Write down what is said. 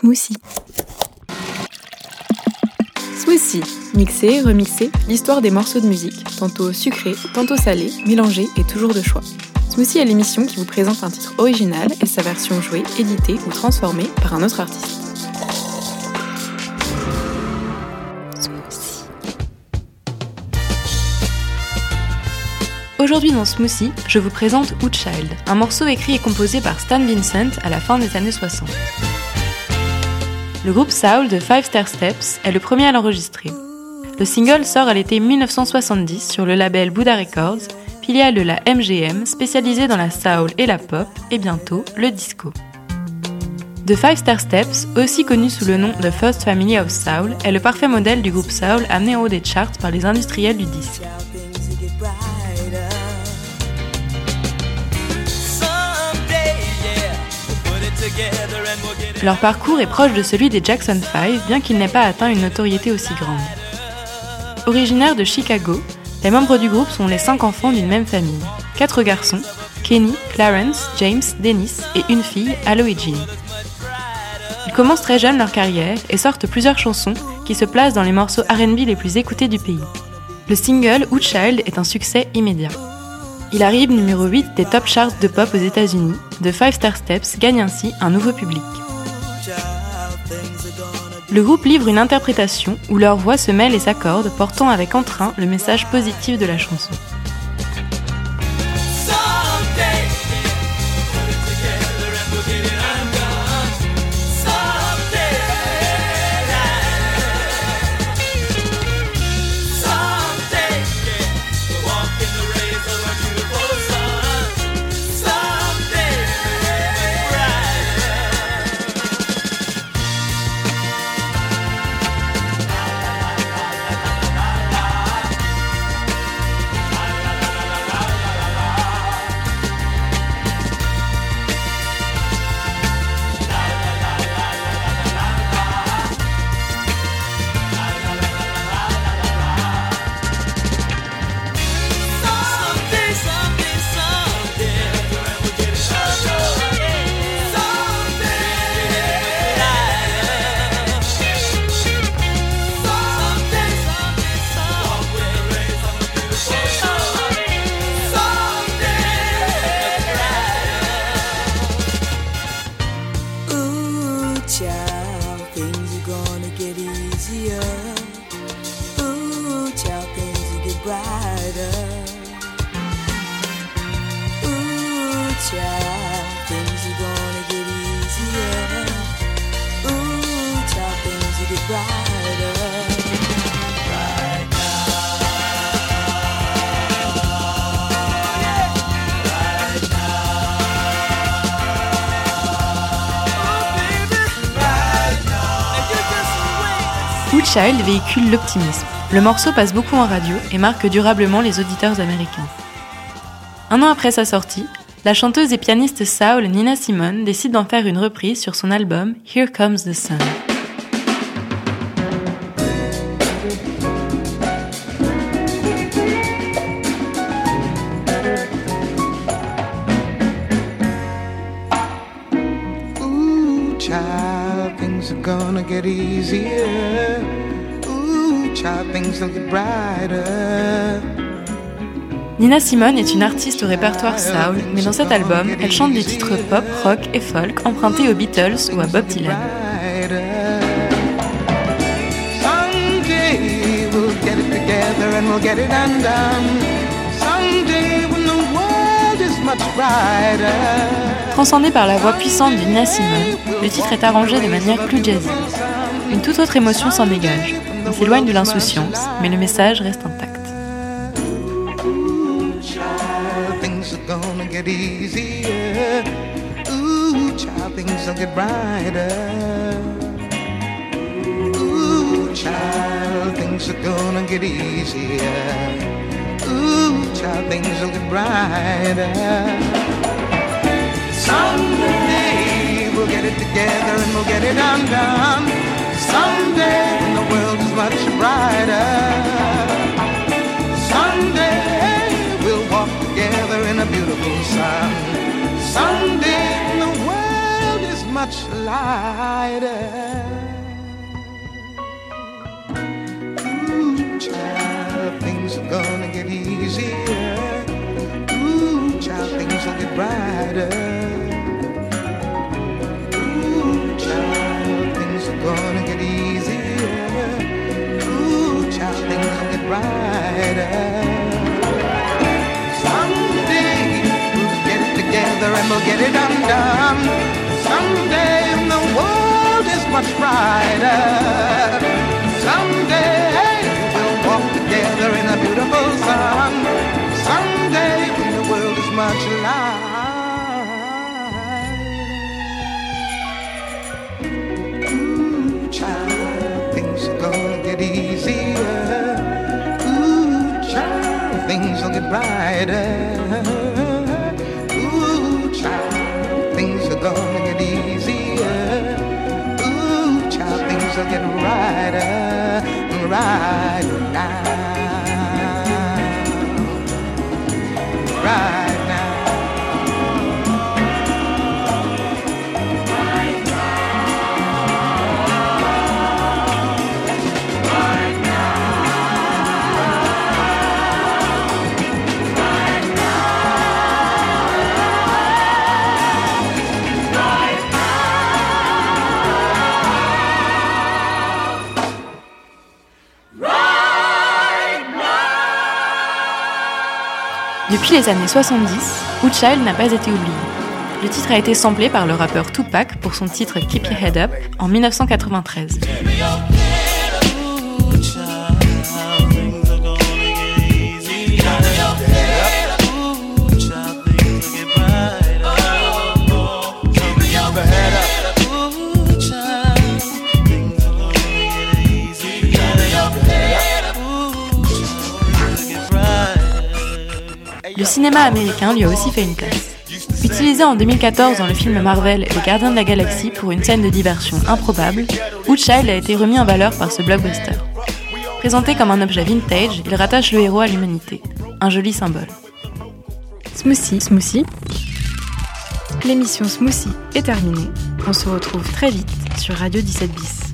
Smoothie. Smoothie, mixé, remixé, l'histoire des morceaux de musique, tantôt sucrés, tantôt salés, mélangés et toujours de choix. Smoothie est l'émission qui vous présente un titre original et sa version jouée, éditée ou transformée par un autre artiste. Aujourd'hui dans Smoothie, je vous présente Wood Child, un morceau écrit et composé par Stan Vincent à la fin des années 60. Le groupe Soul de Five Star Steps est le premier à l'enregistrer. Le single sort à l'été 1970 sur le label Buddha Records, filiale de la MGM spécialisée dans la soul et la pop, et bientôt le disco. The Five Star Steps, aussi connu sous le nom de First Family of Soul, est le parfait modèle du groupe Soul amené en haut des charts par les industriels du disque. Leur parcours est proche de celui des Jackson 5, bien qu'ils n'aient pas atteint une notoriété aussi grande. Originaires de Chicago, les membres du groupe sont les cinq enfants d'une même famille. Quatre garçons, Kenny, Clarence, James, Dennis et une fille, Aloe Jean. Ils commencent très jeunes leur carrière et sortent plusieurs chansons qui se placent dans les morceaux RB les plus écoutés du pays. Le single Wood Child est un succès immédiat. Il arrive numéro 8 des top charts de pop aux États-Unis. The Five Star Steps gagne ainsi un nouveau public. Le groupe livre une interprétation où leurs voix se mêlent et s'accordent, portant avec entrain le message positif de la chanson. Child véhicule l'optimisme. Le morceau passe beaucoup en radio et marque durablement les auditeurs américains. Un an après sa sortie, la chanteuse et pianiste Saul Nina Simone décide d'en faire une reprise sur son album Here Comes the Sun. Nina Simone est une artiste au répertoire soul, mais dans cet album, elle chante des titres pop, rock et folk empruntés aux Beatles ou à Bob Dylan. Transcendé par la voix puissante de Nina Simone, le titre est arrangé de manière plus jazzy. Une toute autre émotion s'en dégage. On s'éloigne de l'insouciance, mais le message reste intact. Someday we'll get it together and we'll get it undone. Much lighter. Ooh, child, things are gonna get easier. Ooh, child, things will get brighter. Ooh, child, things are gonna get easier. Ooh, child, things will get it together and we'll get it undone. Someday the world is much brighter. Someday we'll walk together in a beautiful sun. Someday when the world is much lighter. Ooh, child, things are gonna get easier. Ooh, child, things will get brighter. Child, things will get brighter, right now, Depuis les années 70, Wood Child n'a pas été oublié. Le titre a été samplé par le rappeur Tupac pour son titre Keep Your Head Up en 1993. Le cinéma américain lui a aussi fait une place. Utilisé en 2014 dans le film Marvel Les Gardiens de la Galaxie pour une scène de diversion improbable, Woodchild a été remis en valeur par ce blockbuster. Présenté comme un objet vintage, il rattache le héros à l'humanité. Un joli symbole. Smoothie, smoothie. L'émission Smoothie est terminée. On se retrouve très vite sur Radio 17 bis.